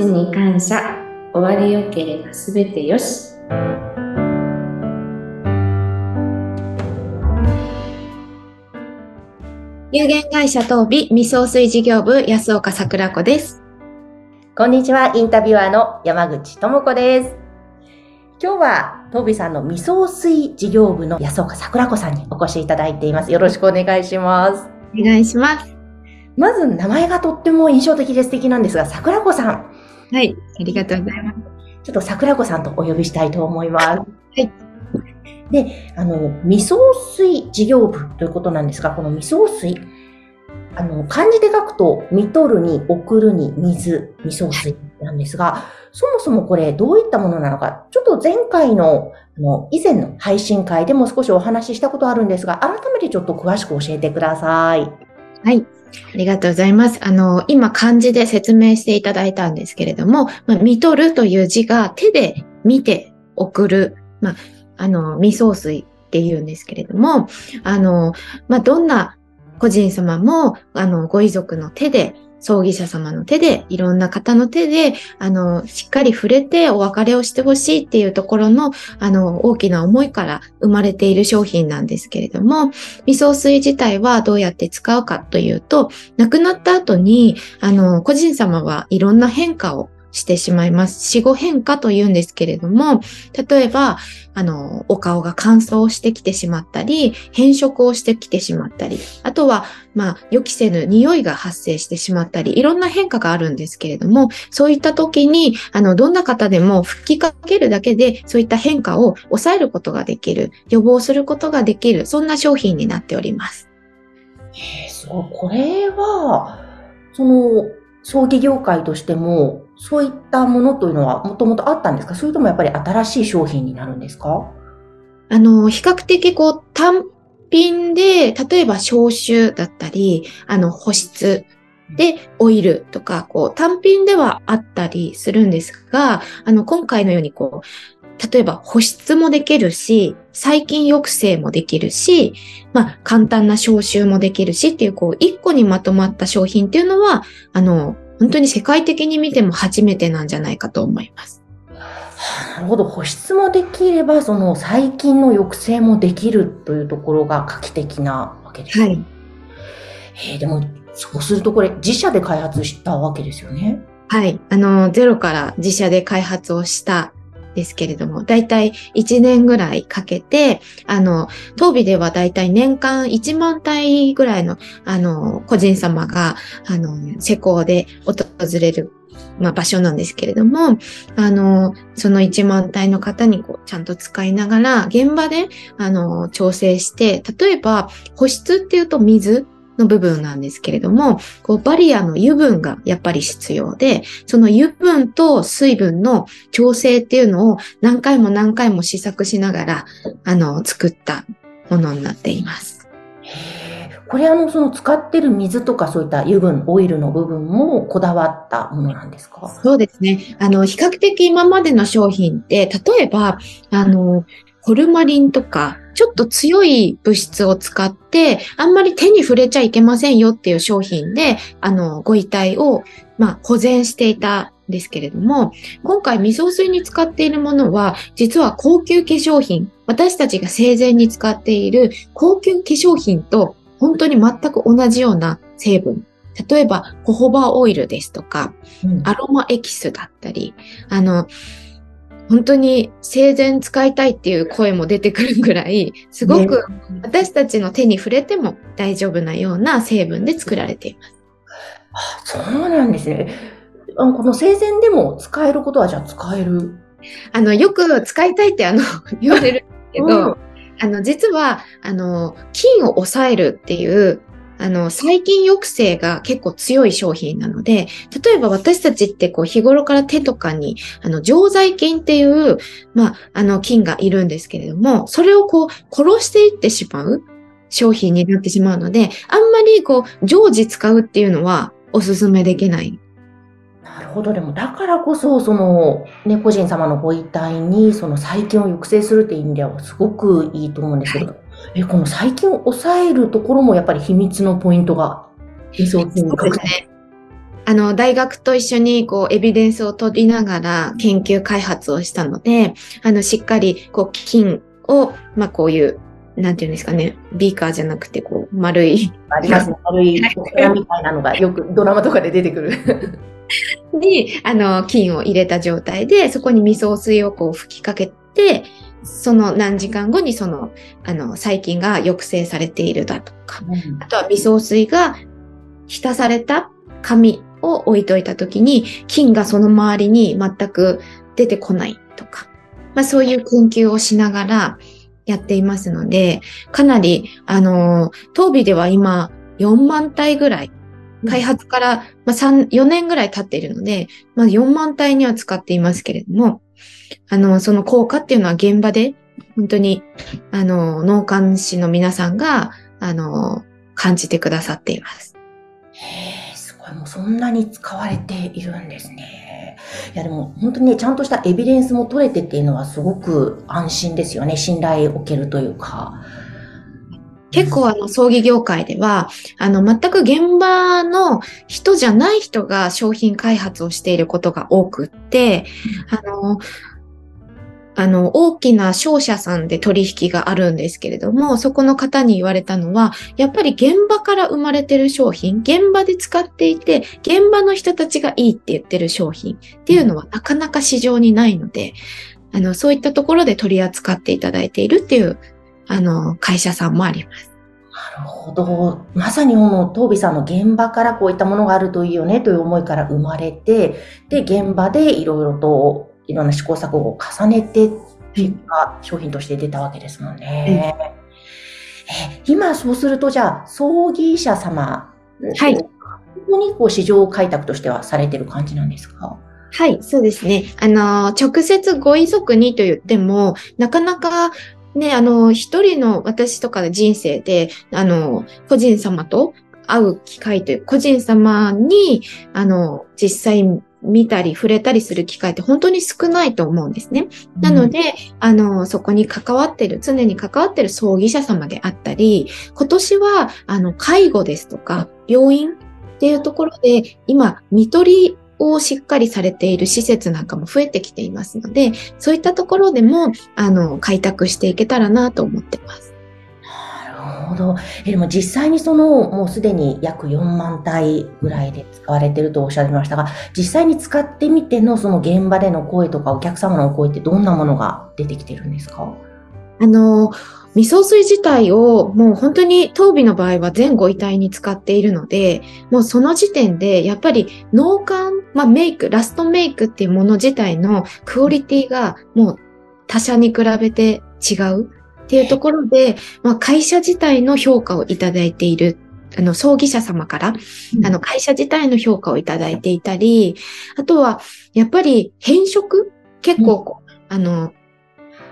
ちに感謝。終わりよければすべてよし。有限会社東美未送水事業部安岡桜子です。こんにちは、インタビュアーの山口智子です。今日は、東美さんの未送水事業部の安岡桜子さんにお越しいただいています。よろしくお願いします。お願いします。まず、名前がとっても印象的で素敵なんですが、桜子さん。はい、ありがとうございます。ちょっと桜子さんとお呼びしたいと思います。はい。で、あの、未送水事業部ということなんですが、この未送水、あの、漢字で書くと、見取るに、送るに、水、未送水なんですが、そもそもこれどういったものなのか、ちょっと前回の、あの、以前の配信会でも少しお話ししたことあるんですが、改めてちょっと詳しく教えてください。はい。ありがとうございます。あの、今漢字で説明していただいたんですけれども、まあ、見取るという字が手で見て送る、まあ、あの、未送水っていうんですけれども、あの、まあ、どんな個人様も、あの、ご遺族の手で、葬儀者様の手で、いろんな方の手で、あの、しっかり触れてお別れをしてほしいっていうところの、あの、大きな思いから生まれている商品なんですけれども、味噌水自体はどうやって使うかというと、亡くなった後に、あの、個人様はいろんな変化をしてしまいます。死後変化というんですけれども、例えば、あの、お顔が乾燥してきてしまったり、変色をしてきてしまったり、あとは、まあ、予期せぬ匂いが発生してしまったり、いろんな変化があるんですけれども、そういった時に、あの、どんな方でも吹きかけるだけで、そういった変化を抑えることができる、予防することができる、そんな商品になっております。えー、すごい。これは、その、葬儀業界としても、そういったものというのはもともとあったんですか？それともやっぱり新しい商品になるんですか？あの、比較的こう単品で、例えば消臭だったり、あの、保湿でオイルとか、こう単品ではあったりするんですが、あの、今回のようにこう、例えば保湿もできるし、細菌抑制もできるし、まあ、簡単な消臭もできるしっていう、こう、一個にまとまった商品っていうのは、あの、本当に世界的に見ても初めてなんじゃないかと思います。なるほど。保湿もできれば、その細菌の抑制もできるというところが画期的なわけですね。はい。えー、でも、そうするとこれ、自社で開発したわけですよね。はい。あの、ゼロから自社で開発をしたですけれども、だいたい1年ぐらいかけて、あの、当美ではだいたい年間1万体ぐらいの、あの、個人様が、あの、施工で訪れる、まあ、場所なんですけれども、あの、その1万体の方にこう、ちゃんと使いながら、現場で、あの、調整して、例えば、保湿っていうと水、の部分なんですけれども、こうバリアの油分がやっぱり必要で、その油分と水分の調整っていうのを何回も何回も試作しながら、あの、作ったものになっています。これあの、その使ってる水とかそういった油分、オイルの部分もこだわったものなんですか？そうですね。あの、比較的今までの商品って、例えば、あの、ホルマリンとか、ちょっと強い物質を使って、あんまり手に触れちゃいけませんよっていう商品で、あの、ご遺体を、まあ、保全していたんですけれども、今回未送水に使っているものは、実は高級化粧品、私たちが生前に使っている高級化粧品と本当に全く同じような成分。例えば、ホホバオイルですとか、うんアロマエキスだったり、あの、本当に生前使いたいっていう声も出てくるぐらい、すごく私たちの手に触れても大丈夫なような成分で作られています。あそうなんですね。あのこの生前でも使えることはじゃあ使える？あの、よく使いたいってあの、言われるんですけど、うんあの、実は、あの、菌を抑えるっていう、あの、細菌抑制が結構強い商品なので、例えば私たちってこう日頃から手とかに、あの、常在菌っていう、まあ、あの、菌がいるんですけれども、それをこう、殺していってしまう商品になってしまうので、あんまりこう、常時使うっていうのはお勧めできない。なるほど。でも、だからこそ、その、ね、個人様のご遺体に、その細菌を抑制するっていう意味では、すごくいいと思うんですけど、え、この細菌を抑えるところも、やっぱり秘密のポイントが、理想的にね。あの、大学と一緒に、こう、エビデンスを取りながら研究開発をしたので、あの、しっかり、こう、菌を、まあ、こういう、なんていうんですかね、ビーカーじゃなくて、こう、丸い。ありますね。丸いお皿みたいなのがよくドラマとかで出てくる。に、あの、菌を入れた状態で、そこに味噌水をこう吹きかけて、その何時間後にその、あの、細菌が抑制されているだとか、あとは味噌水が浸された紙を置いといたときに、菌がその周りに全く出てこないとか、まあそういう研究をしながらやっていますので、かなり、あの、当備では今4万体ぐらい開発から、まあ、3、4年ぐらい経っているので、まあ、4万体には使っていますけれども、あの、その効果っていうのは現場で、本当に、あの、農幹士の皆さんが、あの、感じてくださっています。へえ、すごい。もうそんなに使われているんですね。いや、でも本当にね、ちゃんとしたエビデンスも取れてっていうのはすごく安心ですよね。信頼を受けるというか。結構あの、葬儀業界では、あの、全く現場の人じゃない人が商品開発をしていることが多くって、あの、あの、大きな商社さんで取引があるんですけれども、そこの方に言われたのは、やっぱり現場から生まれてる商品、現場で使っていて、現場の人たちがいいって言ってる商品っていうのはなかなか市場にないので、あの、そういったところで取り扱っていただいているっていうあの、会社さんもあります。なるほど。まさにこの、東美さんの現場からこういったものがあるといいよねという思いから生まれて、で、現場でいろいろと、いろんな試行錯誤を重ねて、結果、商品として出たわけですもんね。うん、え今、そうすると、じゃあ、葬儀者様、はい。ここにこう市場開拓としてはされてる感じなんですか？はい、そうですね。あの、直接ご遺族にと言っても、なかなかね、あの、一人の私とかの人生で、あの、個人様と会う機会という、個人様に、あの、実際見たり触れたりする機会って本当に少ないと思うんですね。なので、あの、そこに関わってる、常に関わってる葬儀者様であったり、今年は、あの、介護ですとか、病院っていうところで、今、見取りをしっかりされている施設なんかも増えてきていますので、そういったところでも、あの、開拓していけたらなと思ってます。なるほど。え、でも実際にその、もうすでに約4万体ぐらいで使われてるとおっしゃいましたが、実際に使ってみてのその現場での声とかお客様の声ってどんなものが出てきてるんですか？あの、味噌水自体をもう本当に当備の場合は全ご遺体に使っているので、もうその時点でやっぱり脳幹、まあメイク、ラストメイクっていうもの自体のクオリティがもう他社に比べて違うっていうところで、まあ会社自体の評価をいただいているあの、葬儀者様から、あの、会社自体の評価をいただいていたり、あとは、やっぱり変色結構、あの、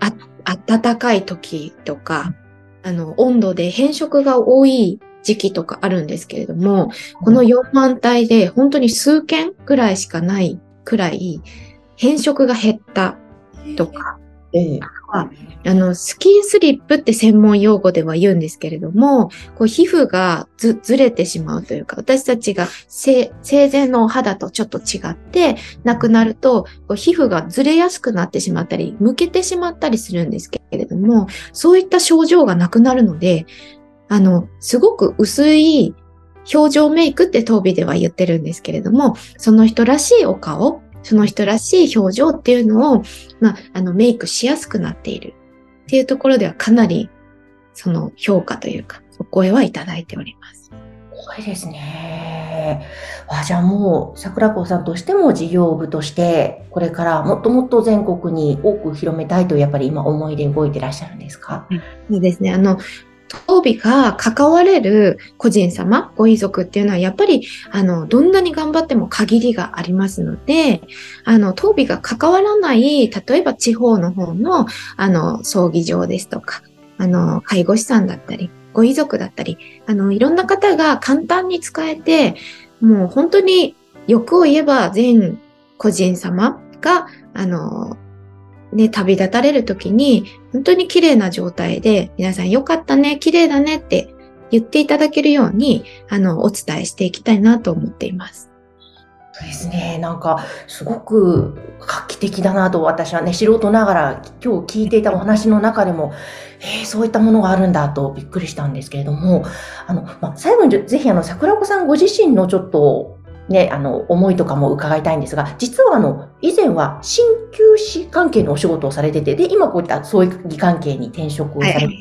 あ暖かい時とか、あの、温度で変色が多い時期とかあるんですけれども、この4万体で本当に数件くらいしかないくらい変色が減ったとか、ええ、あの、スキンスリップって専門用語では言うんですけれども、こう皮膚がずれてしまうというか、私たちが生前のお肌とちょっと違って、なくなると、こう皮膚がずれやすくなってしまったり、むけてしまったりするんですけれども、そういった症状がなくなるので、あの、すごく薄い表情メイクって当備では言ってるんですけれども、その人らしいお顔、その人らしい表情っていうのを、まあ、あの、メイクしやすくなっているっていうところではかなり、その評価というか、お声はいただいております。すごいですね。あじゃあもう、桜子さんとしても事業部として、これからもっともっと全国に多く広めたいと、やっぱり今思いで動いてらっしゃるんですか？そうですね。あの、当備が関われる個人様、ご遺族っていうのは、やっぱり、あの、どんなに頑張っても限りがありますので、あの、当備が関わらない、例えば地方の方の、あの、葬儀場ですとか、あの、介護士さんだったり、ご遺族だったり、あの、いろんな方が簡単に使えて、もう本当に欲を言えば全個人様が、あの、ね、旅立たれる時に、本当に綺麗な状態で、皆さんよかったね、綺麗だねって言っていただけるように、あの、お伝えしていきたいなと思っています。そうですね。なんか、すごく画期的だなと私はね、素人ながら今日聞いていたお話の中でも、えー、そういったものがあるんだとびっくりしたんですけれども、あの、まあ、最後にぜひあの、桜子さんご自身のちょっとね、あの、思いとかも伺いたいんですが、実はあの、以前は鍼灸師関係のお仕事をされてて、で、今こういった葬儀関係に転職をされて、はい、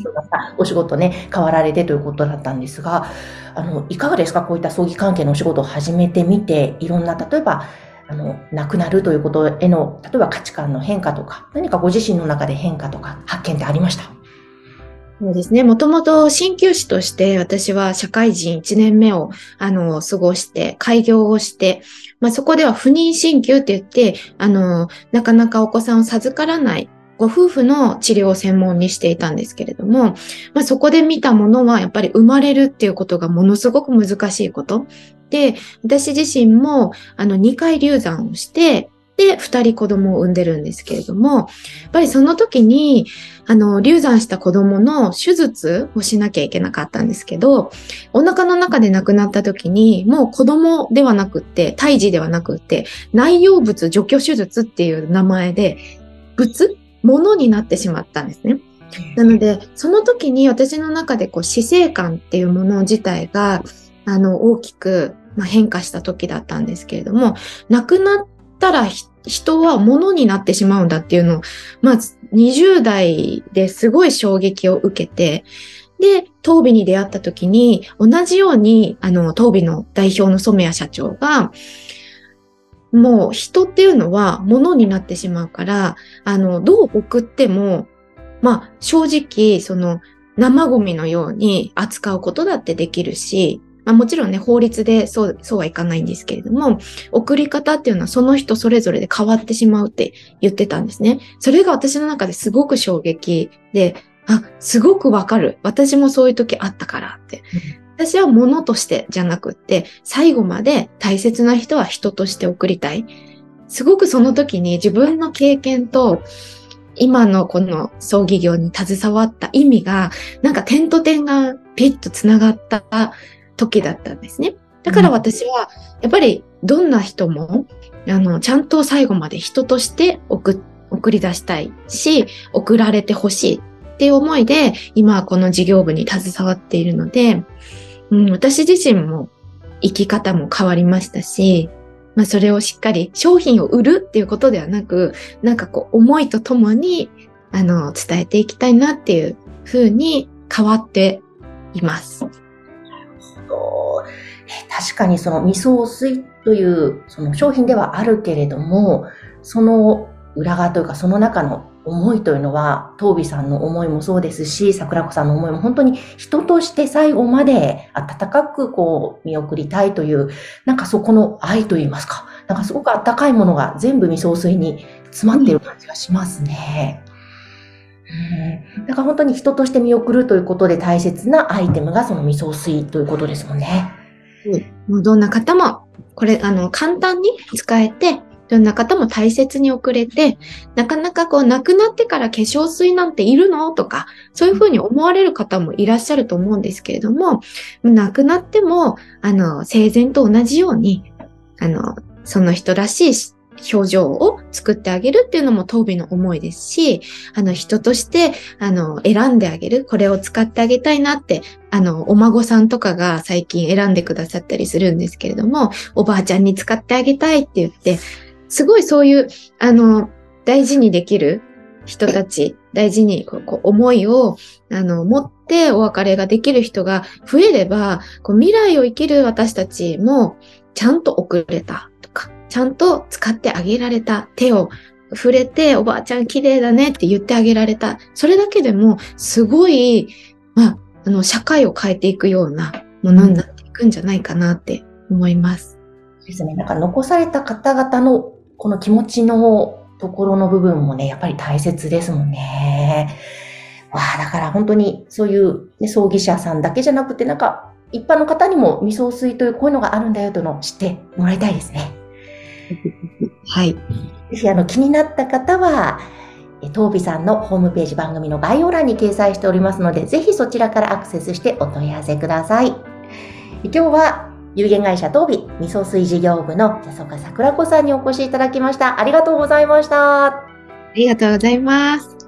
お仕事ね、変わられてということだったんですが、あの、いかがですか？こういった葬儀関係のお仕事を始めてみて、いろんな、例えば、あの、亡くなるということへの、例えば価値観の変化とか、何かご自身の中で変化とか、発見ってありました？そうですね。もともと鍼灸師として私は社会人1年目をあの過ごして開業をして、まあ、そこでは不妊鍼灸って言って、あの、なかなかお子さんを授からないご夫婦の治療を専門にしていたんですけれども、まあ、そこで見たものはやっぱり生まれるっていうことがものすごく難しいこと。で、私自身もあの2回流産をして、で、二人子供を産んでるんですけれども、やっぱりその時に、あの、流産した子供の手術をしなきゃいけなかったんですけど、お腹の中で亡くなった時に、もう子供ではなくって、胎児ではなくって、内容物除去手術っていう名前で、物物になってしまったんですね。なので、その時に私の中でこう死生観っていうもの自体が、あの、大きく、まあ、変化した時だったんですけれども、亡くなったら人は物になってしまうんだっていうのを、まあ、20代ですごい衝撃を受けて、で、当美に出会った時に、同じように、あの、当美の代表の染谷社長が、もう人っていうのは物になってしまうから、あの、どう送っても、まあ、正直、その、生ゴミのように扱うことだってできるし、まあ、もちろんね、法律でそう、そうはいかないんですけれども、送り方っていうのはその人それぞれで変わってしまうって言ってたんですね。それが私の中ですごく衝撃で、あ、すごくわかる。私もそういう時あったからって。私は物としてじゃなくって、最後まで大切な人は人として送りたい。すごくその時に自分の経験と、今のこの葬儀業に携わった意味が、なんか点と点がピッと繋がった時だったんですね。だから私は、やっぱりどんな人も、あの、ちゃんと最後まで人として送送り出したいし、送られてほしいっていう思いで、今はこの事業部に携わっているので、うん、私自身も生き方も変わりましたし、まあそれをしっかり商品を売るっていうことではなく、なんかこう思いとともに、あの、伝えていきたいなっていうふうに変わっています。ど、確かにその味噌水というその商品ではあるけれども、その裏側というかその中の思いというのは、東美さんの思いもそうですし、桜子さんの思いも本当に人として最後まで温かくこう見送りたいという、なんかそこの愛といいますか、なんかすごく温かいものが全部味噌水に詰まっている感じがしますね。だから本当に人として見送るということで大切なアイテムがその味噌水ということですもんね。もうどんな方も、これ、あの、簡単に使えて、どんな方も大切に送れて、なかなかこう、亡くなってから化粧水なんているの？とか、そういうふうに思われる方もいらっしゃると思うんですけれども、亡くなっても、あの、生前と同じように、あの、その人らしい表情を作ってあげるっていうのも当美の思いですし、あの人として、あの、選んであげる、これを使ってあげたいなって、あの、お孫さんとかが最近選んでくださったりするんですけれども、おばあちゃんに使ってあげたいって言って、すごいそういう、あの、大事にできる人たち、大事にこう思いを、あの、持ってお別れができる人が増えれば、こう未来を生きる私たちもちゃんと遅れた。ちゃんと使ってあげられた手を触れて、おばあちゃん綺麗だねって言ってあげられた。それだけでも、すごい、まあ、あの、社会を変えていくようなものになっていくんじゃないかなって思います。ですね。なんか残された方々のこの気持ちのところの部分もね、やっぱり大切ですもんね。わあ、だから本当にそういう、ね、葬儀社さんだけじゃなくて、なんか一般の方にも味噌水というこういうのがあるんだよというのを知ってもらいたいですね。はい。ぜひ、あの、気になった方は、東美さんのホームページ番組の概要欄に掲載しておりますので、ぜひそちらからアクセスしてお問い合わせください。今日は有限会社東美味噌水事業部の笹岡桜子さんにお越しいただきました。ありがとうございました。ありがとうございます。